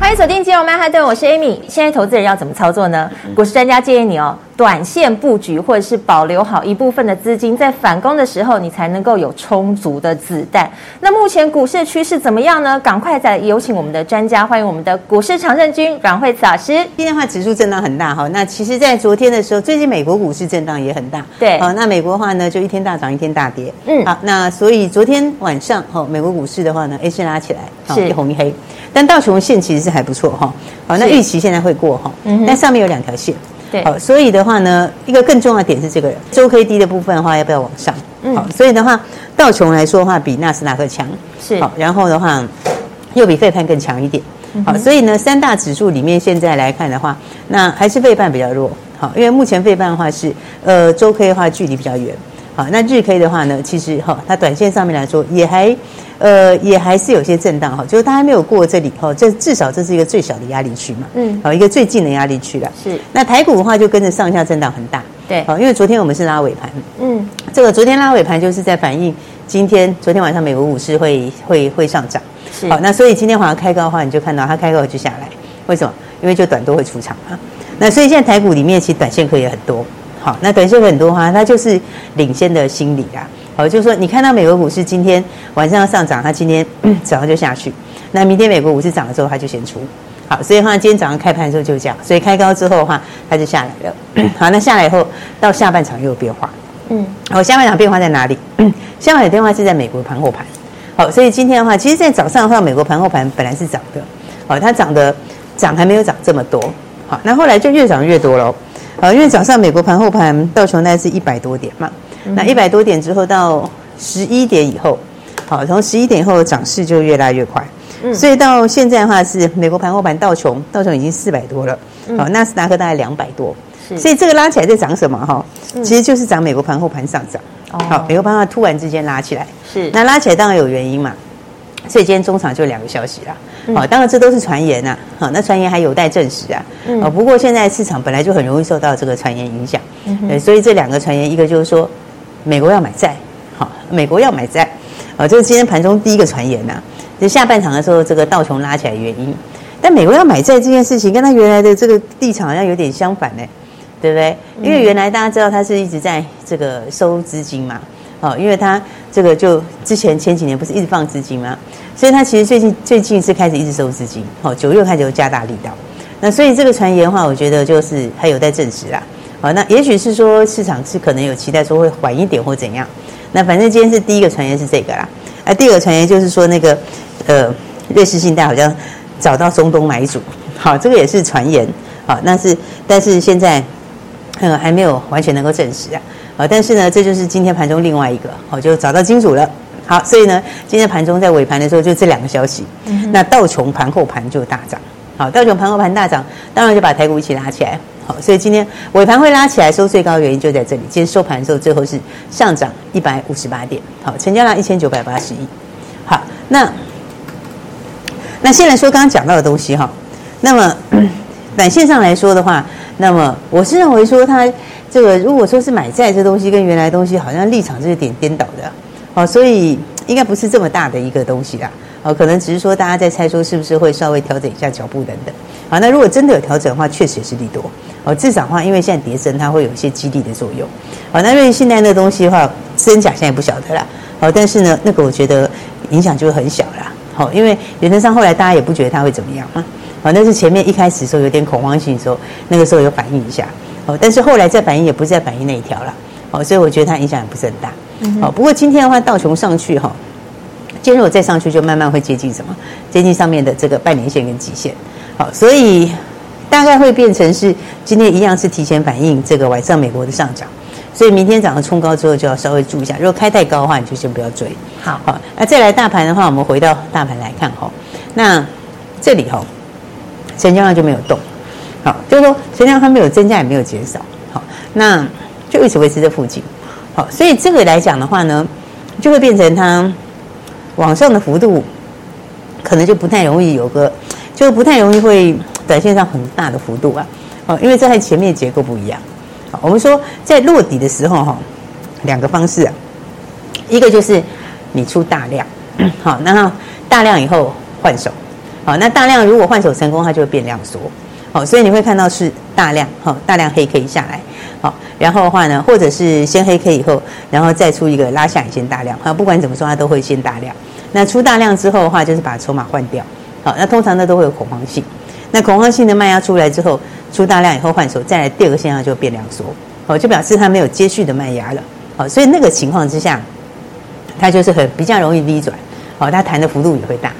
欢迎锁定金融曼哈顿，我是 Amy。现在投资人要怎么操作呢？股市专家建议你哦，短线布局或者是保留好一部分的资金，在反攻的时候，你才能够有充足的子弹。那目前股市的趋势怎么样呢？赶快再有请我们的专家，欢迎我们的股市常胜军阮慧慈老师。今天的话，指数震荡很大哈。那其实，在昨天的时候，最近美国股市震荡也很大。对，好，那美国的话呢，就一天大涨，一天大跌。嗯，好，那所以昨天晚上哈，美国股市的话呢，A 线拉起来，是一红一黑。但道琼线其实是还不错哈，好，那预期现在会过哈，嗯，但上面有两条线，对，好，所以的话呢，一个更重要的点是这个周 K D 的部分的话，要不要往上？嗯，好，所以的话，道琼来说的话，比纳斯达克强，是，好，然后的话，又比费判更强一点，好，所以呢，三大指数里面现在来看的话，那还是费半比较弱，好，因为目前费半的话是，呃，周 K 的话距离比较远。好，那日 K 的话呢，其实哈，它短线上面来说也还，呃，也还是有些震荡哈，就是它还没有过这里哈，这至少这是一个最小的压力区嘛，嗯，好，一个最近的压力区了。是，那台股的话就跟着上下震荡很大，对，好，因为昨天我们是拉尾盘，嗯，这个昨天拉尾盘就是在反映今天昨天晚上美国股市会会会上涨，是，好，那所以今天晚上开高的话，你就看到它开高就下来，为什么？因为就短多会出场嘛，那所以现在台股里面其实短线客也很多。好，那短线很多哈，它就是领先的心理啊。好，就是说你看到美国股市今天晚上要上涨，它今天早上就下去。那明天美国股市涨了之后，它就先出。好，所以的话今天早上开盘的时候就这样，所以开高之后的话，它就下来了。好，那下来以后到下半场又有变化。嗯，好，下半场变化在哪里？下半场变化是在美国盘后盘。好，所以今天的话，其实，在早上的话，美国盘后盘本来是涨的。好，它涨的涨还没有涨这么多。好，那后来就越涨越多喽。好，因为早上美国盘后盘道琼大概是一百多点嘛，嗯、那一百多点之后到十一点以后，好，从十一点以后涨势就越拉越快，嗯，所以到现在的话是美国盘后盘道琼道琼已经四百多了，好，纳斯达克大概两百多，所以这个拉起来在涨什么哈？其实就是涨美国盘后盘上涨，好，美国盘后突然之间拉起来，是，那拉起来当然有原因嘛。所以今天中场就两个消息啦，好、嗯，当然这都是传言呐，好，那传言还有待证实啊，嗯，不过现在市场本来就很容易受到这个传言影响，嗯，对，所以这两个传言，一个就是说美国要买债，好，美国要买债，啊，这是今天盘中第一个传言呐，就下半场的时候这个道琼拉起来原因，但美国要买债这件事情跟他原来的这个立场好像有点相反呢，对不对？因为原来大家知道他是一直在这个收资金嘛。哦，因为他这个就之前前几年不是一直放资金吗？所以他其实最近最近是开始一直收资金。哦，九月开始就加大力道。那所以这个传言的话，我觉得就是还有待证实啦。好，那也许是说市场是可能有期待说会缓一点或怎样。那反正今天是第一个传言是这个啦。啊，第二个传言就是说那个呃瑞士信贷好像找到中东买主。好，这个也是传言。好，那是但是现在呃还没有完全能够证实啊。啊，但是呢，这就是今天盘中另外一个，哦就找到金主了。好，所以呢，今天盘中在尾盘的时候就这两个消息。嗯、那道琼盘后盘就大涨。好，道琼盘后盘大涨，当然就把台股一起拉起来。好，所以今天尾盘会拉起来收最高的原因就在这里。今天收盘的时候最后是上涨一百五十八点。好，成交量一千九百八十亿。好，那那现在说刚刚讲到的东西哈，那么 短线上来说的话，那么我是认为说它。这个如果说是买债这东西跟原来东西好像立场是有点颠倒的，哦，所以应该不是这么大的一个东西啦，哦，可能只是说大家在猜说是不是会稍微调整一下脚步等等，好，那如果真的有调整的话，确实也是利多，哦，至少的话，因为现在跌升，它会有一些激励的作用，好，那因为现在那东西的话，真假现在不晓得啦，好，但是呢，那个我觉得影响就会很小啦，好，因为原则上后来大家也不觉得它会怎么样啊，好，但是前面一开始的时候有点恐慌性的时候，那个时候有反应一下。哦，但是后来再反应也不是在反应那一条了，哦，所以我觉得它影响也不是很大。哦，不过今天的话，道琼上去哈，今天如果再上去，就慢慢会接近什么？接近上面的这个半年线跟极限。好，所以大概会变成是今天一样是提前反应这个晚上美国的上涨，所以明天早上冲高之后就要稍微注意一下，如果开太高的话，你就先不要追。好，好，那再来大盘的话，我们回到大盘来看哈，那这里哈，成交量就没有动。好，就是说成交量它没有增加也没有减少，好，那就一直维持在附近，好，所以这个来讲的话呢，就会变成它往上的幅度可能就不太容易有个，就不太容易会短线上很大的幅度啊，哦，因为这和前面结构不一样。好，我们说在落底的时候哈，两个方式啊，一个就是你出大量，好，那大量以后换手，好，那大量如果换手成功，它就会变量缩。好，所以你会看到是大量，哈，大量黑 K 下来，好，然后的话呢，或者是先黑 K 以后，然后再出一个拉下影线大量，哈，不管怎么说，它都会先大量。那出大量之后的话，就是把筹码换掉，好，那通常呢都会有恐慌性。那恐慌性的卖压出来之后，出大量以后换手，再来第二个现象就变量缩，好，就表示它没有接续的卖压了，好，所以那个情况之下，它就是很比较容易 V 转，好，它弹的幅度也会大。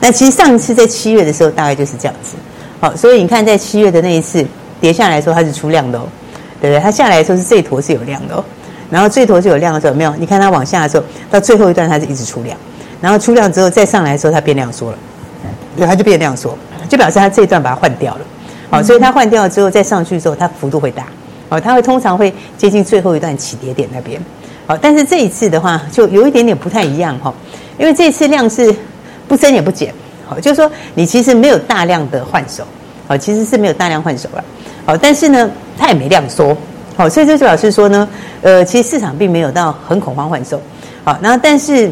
那其实上次在七月的时候，大概就是这样子。好，所以你看，在七月的那一次跌下来的时候，它是出量的哦，对不对？它下来的时候是这一坨是有量的哦，然后这一坨是有量的时候，没有？你看它往下的时候，到最后一段它是一直出量，然后出量之后再上来的时候，它变量缩了，对，它就变量缩，就表示它这一段把它换掉了。好，所以它换掉了之后再上去之后，它幅度会大，好，它会通常会接近最后一段起跌点那边。好，但是这一次的话就有一点点不太一样哈，因为这一次量是不增也不减。好，就是说你其实没有大量的换手，好，其实是没有大量换手了，好，但是呢，它也没量缩，好，所以这就表示说呢，呃，其实市场并没有到很恐慌换手，好，然后但是，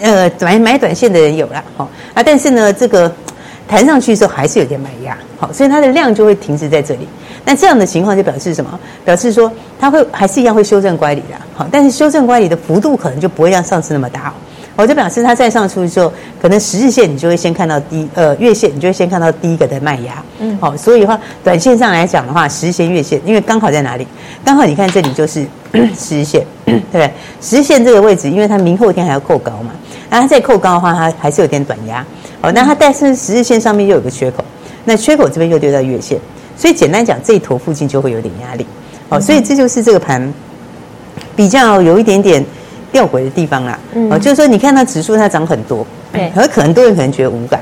呃，买买短线的人有了，好啊，但是呢，这个弹上去的时候还是有点买压，好，所以它的量就会停止在这里，那这样的情况就表示什么？表示说它会还是一样会修正乖离的，好，但是修正乖离的幅度可能就不会像上次那么大。我就表示它再上出去之后，可能十日线你就会先看到第呃月线，你就会先看到第一个的卖压。嗯，好，所以的话，短线上来讲的话，十日线、月线，因为刚好在哪里？刚好你看这里就是 十日线，对不对？十日线这个位置，因为它明后天还要扣高嘛，那它再扣高的话，它还是有点短压。好，那它但是十日线上面又有个缺口，那缺口这边又丢到月线，所以简单讲，这一坨附近就会有点压力。好，所以这就是这个盘比较有一点点。吊诡的地方啦，哦、嗯，就是说，你看它指数它涨很多，对，可可能很多人可能觉得无感，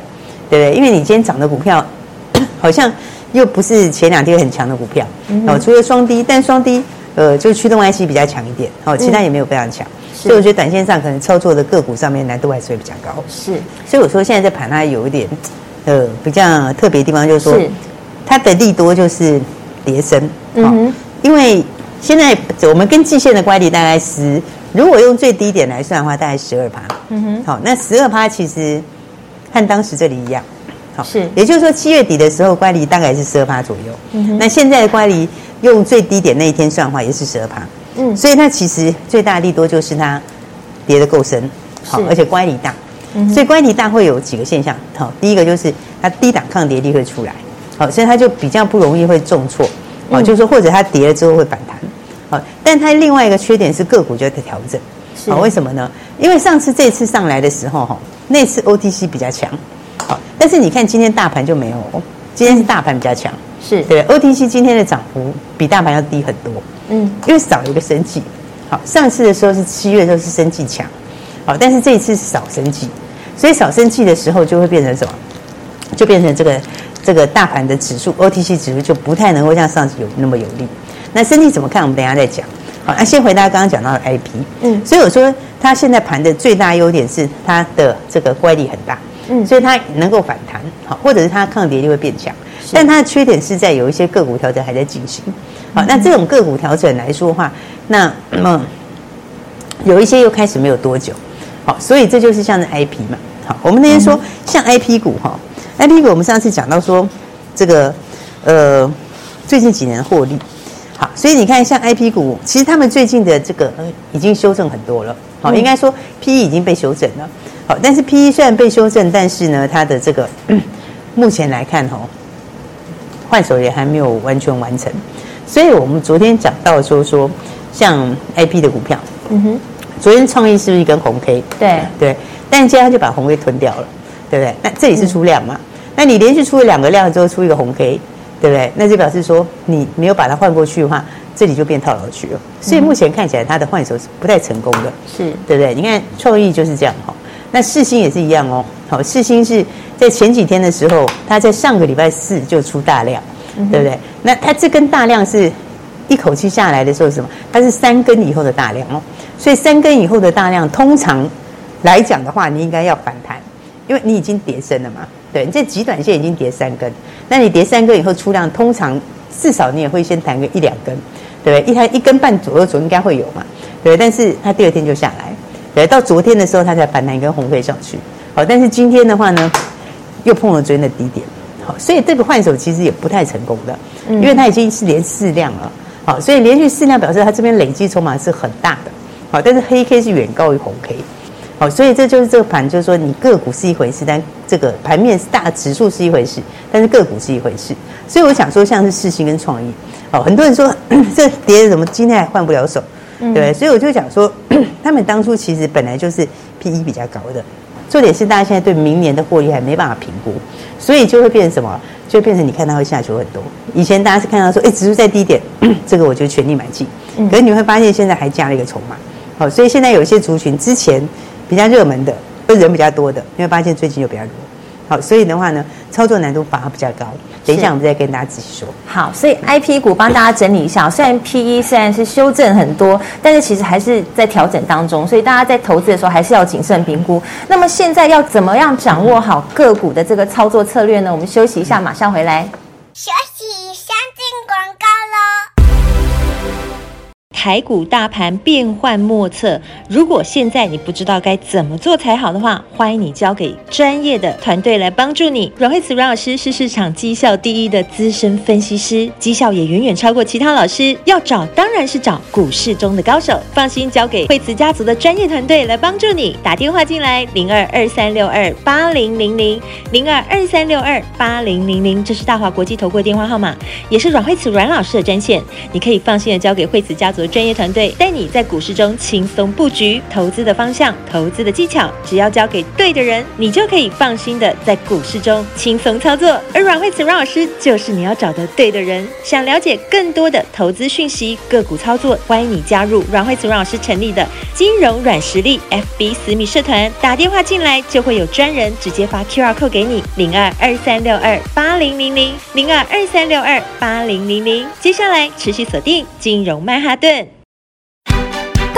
对不对？因为你今天涨的股票，好像又不是前两天很强的股票，哦、嗯，除了双低，但双低，呃，就驱动 IC 比较强一点，哦，其他也没有非常强，嗯、所以我觉得短线上可能操作的个股上面难度还是会比较高，是，所以我说现在在盘它有一点，呃，比较特别的地方就是说，是。它的利多就是叠升，嗯哼，因为现在我们跟季线的乖离大概是。如果用最低点来算的话，大概十二趴。嗯哼，好，那十二趴其实和当时这里一样，好，是，也就是说七月底的时候乖离大概是十二趴左右。嗯哼，那现在的乖离用最低点那一天算的话，也是十二趴。嗯，所以它其实最大的利多就是它跌得够深，好，而且乖离大。嗯，所以乖离大会有几个现象，好，第一个就是它低档抗跌力会出来，好，所以它就比较不容易会重挫，好，就是说或者它跌了之后会反弹。好，但它另外一个缺点是个股就在调整，好，为什么呢？因为上次这次上来的时候，哈，那次 OTC 比较强，好，但是你看今天大盘就没有，今天是大盘比较强，是对，OTC 今天的涨幅比大盘要低很多，嗯，因为少一个生技，好，上次的时候是七月的时候是生技强，好，但是这一次是少生技，所以少生技的时候就会变成什么？就变成这个这个大盘的指数 OTC 指数就不太能够像上次有那么有利。那身体怎么看？我们等一下再讲。好，那先回答刚刚讲到的 IP。嗯，所以我说它现在盘的最大优点是它的这个乖离很大。嗯，所以它能够反弹，好，或者是它抗跌力会变强。但它的缺点是在有一些个股调整还在进行。好，那这种个股调整来说的话，那么有一些又开始没有多久。好，所以这就是像是 IP 嘛。好，我们那天说像 IP 股哈，IP 股我们上次讲到说这个呃最近几年获利。好，所以你看，像 I P 股，其实他们最近的这个已经修正很多了。好，应该说 P E 已经被修正了。好，但是 P E 虽然被修正，但是呢，它的这个目前来看，吼，换手也还没有完全完成。所以我们昨天讲到说说，像 I P 的股票，嗯哼，昨天创意是不是一根红 K？对对，但今天他就把红 K 吞掉了，对不对？那这里是出量嘛？那你连续出了两个量之后，出一个红 K。对不对？那就表示说你没有把它换过去的话，这里就变套牢区了。所以目前看起来它的换手是不太成功的，是对不对？你看创意就是这样哈。那世星也是一样哦。好，世星是在前几天的时候，它在上个礼拜四就出大量，嗯、对不对？那它这根大量是一口气下来的时候是什么？它是三根以后的大量哦。所以三根以后的大量，通常来讲的话，你应该要反弹，因为你已经跌升了嘛。对，你这极短线已经跌三根，那你跌三根以后出量，通常至少你也会先弹个一两根，对不对？一弹一根半左右左右应该会有嘛，对。但是它第二天就下来，对，到昨天的时候它才反弹一根红 K 上去，好，但是今天的话呢，又碰了昨天的低点，好，所以这个换手其实也不太成功的，因为它已经是连四量了，好，所以连续四量表示它这边累积筹码是很大的，好，但是黑 K 是远高于红 K。好，所以这就是这个盘，就是说你个股是一回事，但这个盘面是大指数是一回事，但是个股是一回事。所以我想说，像是世新跟创意，哦，很多人说 这跌怎么今天还换不了手，对？所以我就讲说，他们当初其实本来就是 PE 比较高的，重点是大家现在对明年的获利还没办法评估，所以就会变成什么？就变成你看它会下修很多。以前大家是看到说，哎，指数在低点，这个我就全力买进，可是你会发现现在还加了一个筹码。好，所以现在有一些族群之前。比较热门的，人比较多的，因为发现最近又比较弱，好，所以的话呢，操作难度反而比较高。等一下我们再跟大家仔细说。好，所以 IP 股帮大家整理一下，虽然 PE 虽然是修正很多，但是其实还是在调整当中，所以大家在投资的时候还是要谨慎评估。那么现在要怎么样掌握好个股的这个操作策略呢？我们休息一下，马上回来。休息，台股大盘变幻莫测，如果现在你不知道该怎么做才好的话，欢迎你交给专业的团队来帮助你。阮慧慈阮老师是市场绩效第一的资深分析师，绩效也远远超过其他老师。要找当然是找股市中的高手，放心交给慧慈家族的专业团队来帮助你。打电话进来零二二三六二八零零零零二二三六二八零零零，这是大华国际投顾电话号码，也是阮慧慈阮老师的专线，你可以放心的交给慧慈家族。专业团队带你在股市中轻松布局，投资的方向、投资的技巧，只要交给对的人，你就可以放心的在股市中轻松操作。而阮慧慈阮老师就是你要找的对的人。想了解更多的投资讯息、个股操作，欢迎你加入阮慧慈阮老师成立的金融软实力 FB 私密社团，打电话进来就会有专人直接发 QR code 给你，零二二三六二八零零零零二二三六二八零零零。接下来持续锁定金融曼哈顿。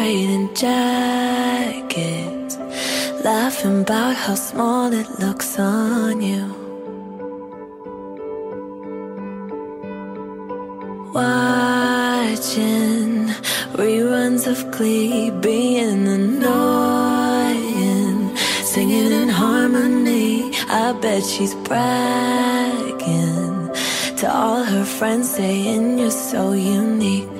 trading jackets, laughing about how small it looks on you. Watching reruns of Glee, being annoying, singing in harmony. I bet she's bragging to all her friends, saying you're so unique.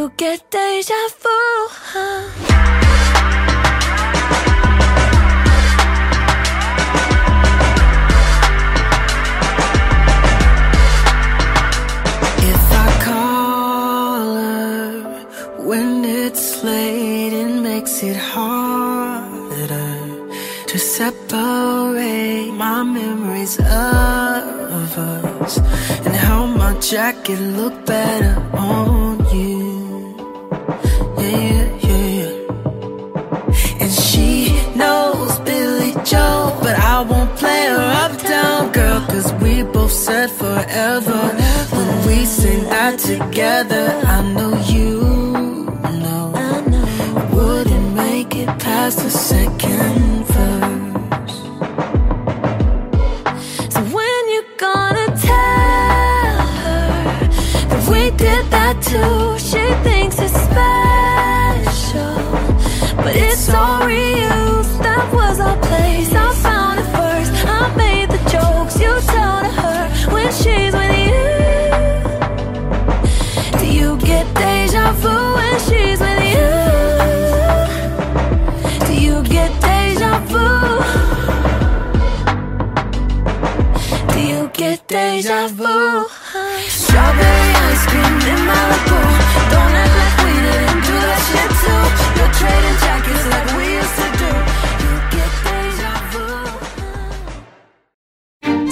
you get deja vu? Huh? When it's late, it makes it harder to separate my memories of us and how my jacket looked better on. Girl, cause we both said forever. When we sing that together, I know you know. I wouldn't make it past the second verse. So when you gonna tell her that we did that too? She thinks it's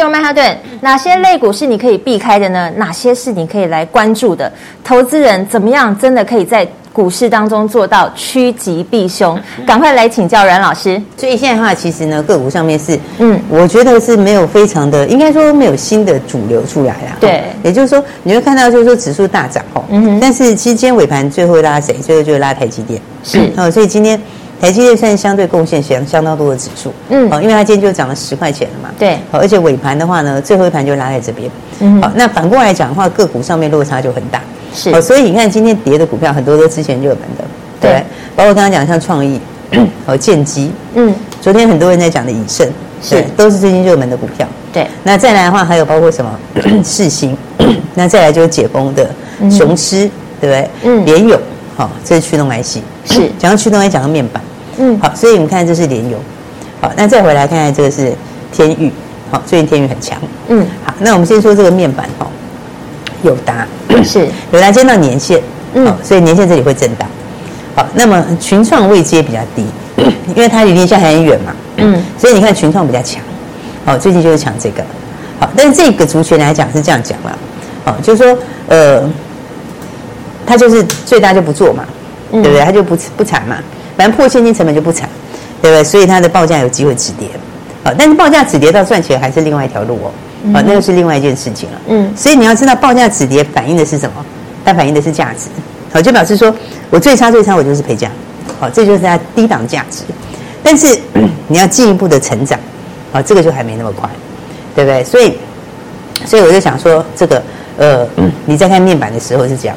金融曼哈顿。哪些类股是你可以避开的呢？哪些是你可以来关注的？投资人怎么样真的可以在股市当中做到趋吉避凶？赶快来请教阮老师。所以现在的话，其实呢，个股上面是，嗯，我觉得是没有非常的，应该说没有新的主流出来啦。对，也就是说，你会看到就是说指数大涨哦，嗯哼，但是其实今天尾盘最后拉谁？最后就是拉台积电，是哦，所以今天。台积电算是相对贡献相相当多的指数，嗯，好，因为它今天就涨了十块钱了嘛，对，好，而且尾盘的话呢，最后一盘就拉在这边，嗯，好，那反过来讲的话，个股上面落差就很大，是，好，所以你看今天跌的股票很多都之前热门的，对，对包括刚刚讲像创意，好，建机，嗯，昨天很多人在讲的以盛，是，都是最近热门的股票，对，那再来的话还有包括什么？世芯，那再来就是解封的雄狮，对不对？嗯，联咏，好，这是驱动 IC，是，讲到驱动 IC 讲到面板。嗯，好，所以我们看这是联油，好，那再回来看看这个是天宇，好，最近天宇很强，嗯，好，那我们先说这个面板哈，友达。是。友达接到年线，嗯，所以年线这里会震荡，好，那么群创位阶比较低，因为它离年线还很远嘛，嗯，所以你看群创比较强，好，最近就是抢这个，好，但是这个族群来讲是这样讲了，好，就是说呃，它就是最大就不做嘛，对不对？它就不不产嘛。反正破现金成本就不惨，对不对？所以它的报价有机会止跌，啊，但是报价止跌到赚钱还是另外一条路哦，啊，那个是另外一件事情了。嗯，所以你要知道报价止跌反映的是什么？它反映的是价值，好，就表示说我最差最差我就是赔价，好，这就是它低档价值。但是 你要进一步的成长，啊，这个就还没那么快，对不对？所以，所以我就想说，这个呃，你在看面板的时候是这样。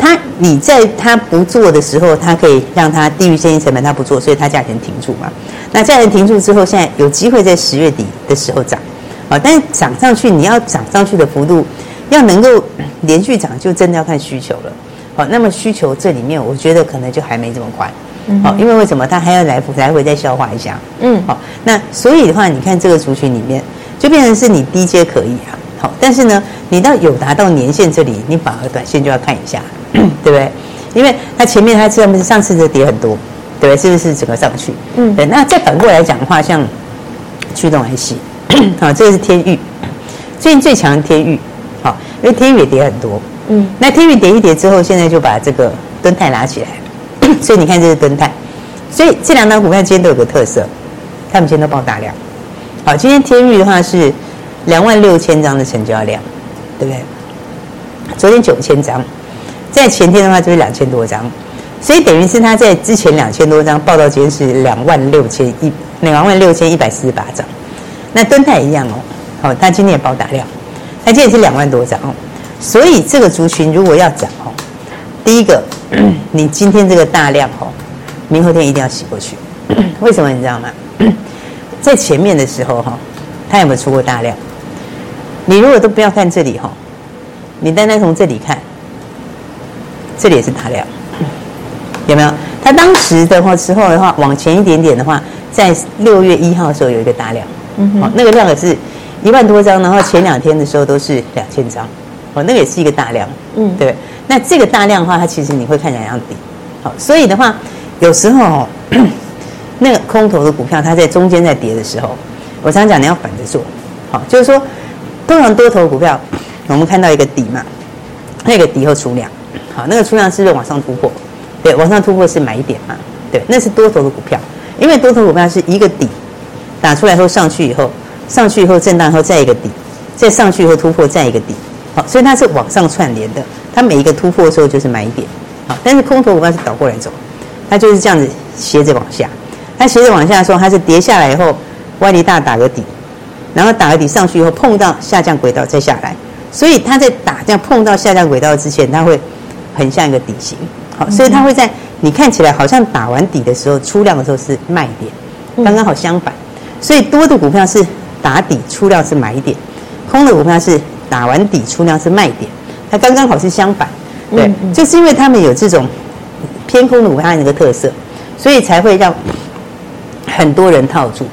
好，他你在他不做的时候，他可以让他低于现金成本，他不做，所以他价钱停住嘛。那价钱停住之后，现在有机会在十月底的时候涨，好，但是涨上去你要涨上去的幅度要能够连续涨，就真的要看需求了。好，那么需求这里面，我觉得可能就还没这么快。好，因为为什么它还要来来回再消化一下？嗯，好，那所以的话，你看这个族群里面，就变成是你低阶可以啊。好，但是呢，你到有达到年限这里，你反而短线就要看一下，对不对？因为它前面它上面上次的跌很多，对不对？是不是整个上去？嗯，对。那再反过来讲的话，像驱动 IC，好，这个是天域，最近最强的天域，好，因为天域也跌很多，嗯，那天域跌一跌之后，现在就把这个敦泰拉起来，所以你看这是敦泰，所以这两档股票今天都有个特色，他们今天都爆大量。好，今天天域的话是两万六千张的成交量，对不对？昨天九千张，在前天的话就是两千多张，所以等于是他在之前两千多张报到今天是两万六千一两万六千一百四十八张。那敦泰一样哦，好，他今天也爆大量，他今天也是两万多张哦。所以这个族群如果要涨哦，第一个，你今天这个大量哦，明后天一定要洗过去。为什么你知道吗？在前面的时候哈，他有没有出过大量？你如果都不要看这里哈，你单单从这里看，这里也是大量，有没有？他当时的话时候的话，往前一点点的话，在六月一号的时候有一个大量，嗯，好，那个量也是一万多张，然后前两天的时候都是两千张，哦，那个也是一个大量，嗯，对。那这个大量的话，它其实你会看起来要低，好，所以的话，有时候。那个空头的股票，它在中间在跌的时候，我常讲你要反着做，好，就是说，通常多头股票，我们看到一个底嘛，那个底后出量，好，那个出量是不是往上突破？对，往上突破是买点嘛？对，那是多头的股票，因为多头股票是一个底打出来后上去以后，上去以后震荡后再一个底，再上去以后突破再一个底，好，所以它是往上串联的，它每一个突破的时候就是买点，好，但是空头股票是倒过来走，它就是这样子斜着往下。它斜着往下说，它是跌下来以后，歪力大打个底，然后打个底上去以后碰到下降轨道再下来，所以它在打这样碰到下降轨道之前，它会很像一个底型，好，所以它会在你看起来好像打完底的时候出量的时候是卖点，刚刚好相反，所以多的股票是打底出量是买点，空的股票是打完底出量是卖点，它刚刚好是相反，对，就是因为他们有这种偏空的股票那个特色，所以才会让。很多人套住，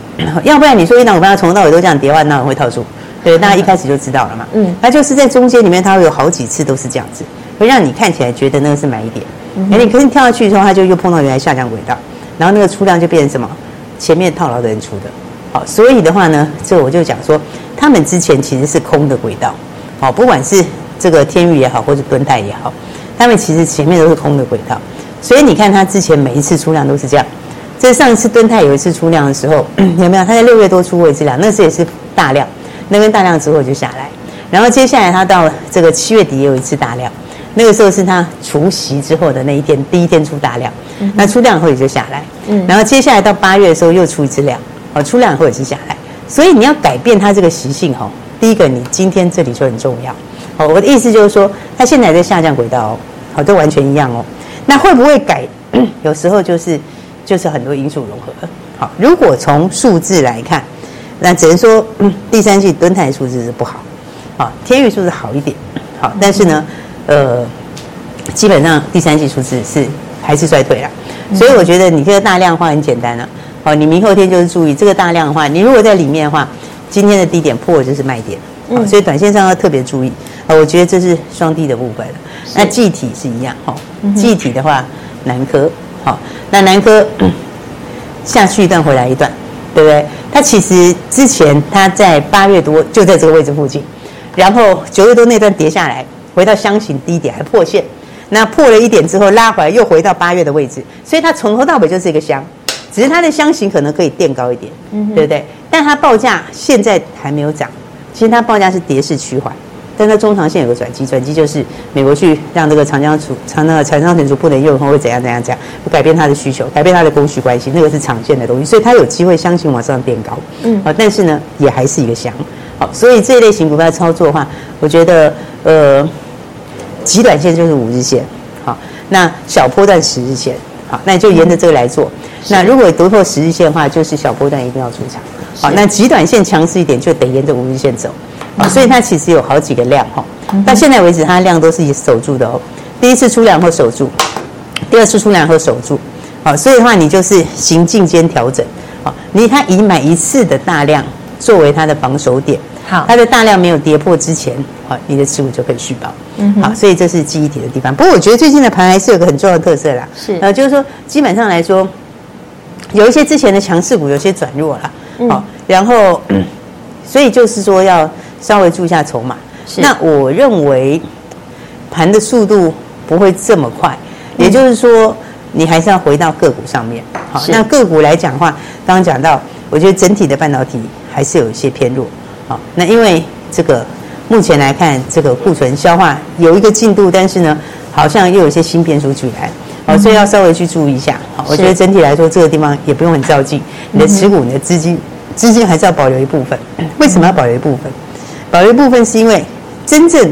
要不然你说一档股票从头到尾都这样跌的话，那我会套住。对，大家一开始就知道了嘛。嗯，它就是在中间里面，它会有好几次都是这样子，会让你看起来觉得那个是买一点。哎，你可是你跳下去的时候，它就又碰到原来下降轨道，然后那个出量就变成什么？前面套牢的人出的。好，所以的话呢，这我就讲说，他们之前其实是空的轨道。好，不管是这个天域也好，或者敦泰也好，他们其实前面都是空的轨道。所以你看，它之前每一次出量都是这样。这上一次敦泰有一次出量的时候，有没有？他在六月多出过一次量，那次也是大量，那根大量之后就下来，然后接下来他到这个七月底也有一次大量，那个时候是他除夕之后的那一天，第一天出大量，那出量以后也就下来，然后接下来到八月的时候又出一次量，哦，出量以后也是下来，所以你要改变它这个习性哦，第一个你今天这里就很重要，哦，我的意思就是说，它现在在下降轨道哦，好，都完全一样哦，那会不会改？有时候就是。就是很多因素融合。好，如果从数字来看，那只能说，嗯，第三季蹲台数字是不好，好，天宇数字好一点，好，但是呢，呃，基本上第三季数字是还是衰退了，所以我觉得你这个大量的话很简单了，啊，好，你明后天就是注意这个大量的话，你如果在里面的话，今天的低点破就是卖点，好，所以短线上要特别注意，啊，我觉得这是双低的部分，那具体是一样，哈，具体的话，南科。好，那南科下去一段，回来一段，对不对？他其实之前他在八月多就在这个位置附近，然后九月多那段跌下来，回到箱型低点还破线，那破了一点之后拉回来又回到八月的位置，所以它从头到尾就是一个箱，只是它的箱型可能可以垫高一点，对不对？但它报价现在还没有涨，其实它报价是跌势趋缓。但在中长线有个转机，转机就是美国去让这个长江储长那个长江存储不能用，会怎样怎样怎样，会改变它的需求，改变它的供需关系，那个是长线的东西，所以它有机会相信往上变高。嗯，好，但是呢，也还是一个箱。好，所以这一类型股票操作的话，我觉得呃，极短线就是五日线，好，那小波段十日线，好，那你就沿着这个来做。嗯、那如果突破十日线的话，就是小波段一定要出场。好，那极短线强势一点，就得沿着五日线走。啊，所以它其实有好几个量哈，到现在为止它的量都是以守住的哦。第一次出量后守住，第二次出量后守住，好，所以的话你就是行进间调整，好，你它以买一次的大量作为它的防守点，好，它的大量没有跌破之前，好，你的持股就可以续保，嗯，好，所以这是记忆体的地方。不过我觉得最近的盘还是有个很重要的特色啦，是，呃，就是说基本上来说，有一些之前的强势股有些转弱了，好，然后，所以就是说要。稍微注意一下筹码，那我认为盘的速度不会这么快，也就是说，你还是要回到个股上面。好，那个股来讲的话，刚刚讲到，我觉得整体的半导体还是有一些偏弱。好，那因为这个目前来看，这个库存消化有一个进度，但是呢，好像又有一些新变数出来。好，所以要稍微去注意一下。好，我觉得整体来说，这个地方也不用很着急。你的持股、你的资金，资金还是要保留一部分。为什么要保留一部分？保留一部分是因为真正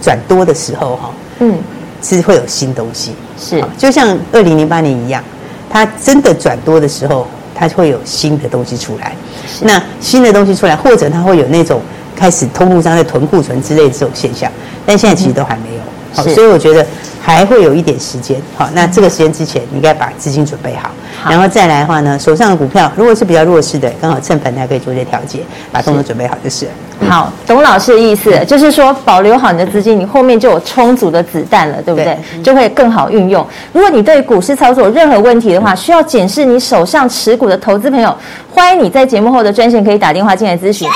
转多的时候，哈，嗯，是会有新东西。是，就像二零零八年一样，它真的转多的时候，它会有新的东西出来。那新的东西出来，或者它会有那种开始通路上在囤库存之类的这种现象，但现在其实都还没有。好，所以我觉得。还会有一点时间，好，那这个时间之前，你应该把资金准备好，好，然后再来的话呢，手上的股票如果是比较弱势的，刚好趁反弹可以做些调节，把动作准备好就是。好，董老师的意思就是说，保留好你的资金，你后面就有充足的子弹了，对不对？对，就会更好运用。如果你对股市操作有任何问题的话，需要检视你手上持股的投资朋友，欢迎你在节目后的专线可以打电话进来咨询。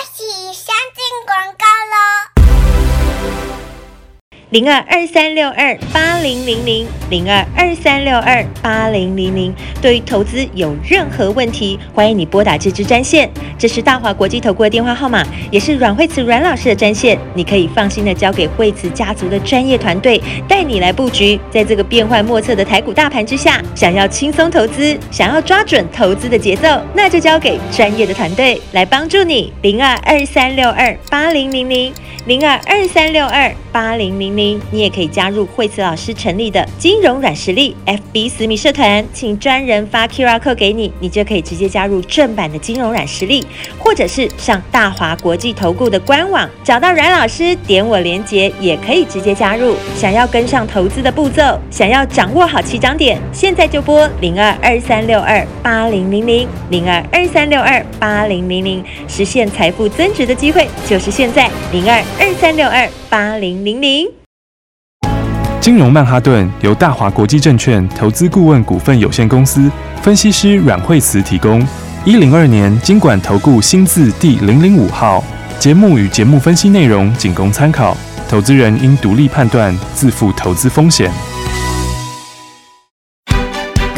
零二二三六二八零零零零二二三六二八零零零，对于投资有任何问题，欢迎你拨打这支专线。这是大华国际投顾的电话号码，也是阮慧慈阮老师的专线。你可以放心的交给慧慈家族的专业团队，带你来布局。在这个变幻莫测的台股大盘之下，想要轻松投资，想要抓准投资的节奏，那就交给专业的团队来帮助你。零二二三六二八零零零零二二三六二八零零零。你也可以加入惠慈老师成立的金融软实力 FB 私密社团，请专人发 QR code 给你，你就可以直接加入正版的金融软实力，或者是上大华国际投顾的官网找到阮老师，点我连结也可以直接加入。想要跟上投资的步骤，想要掌握好起涨点，现在就拨零二二三六二八零零零零二二三六二八零零零，实现财富增值的机会就是现在零二二三六二八零零零。金融曼哈顿由大华国际证券投资顾问股份有限公司分析师阮惠慈提供。一零二年金管投顾新字第零零五号。节目与节目分析内容仅供参考，投资人应独立判断，自负投资风险。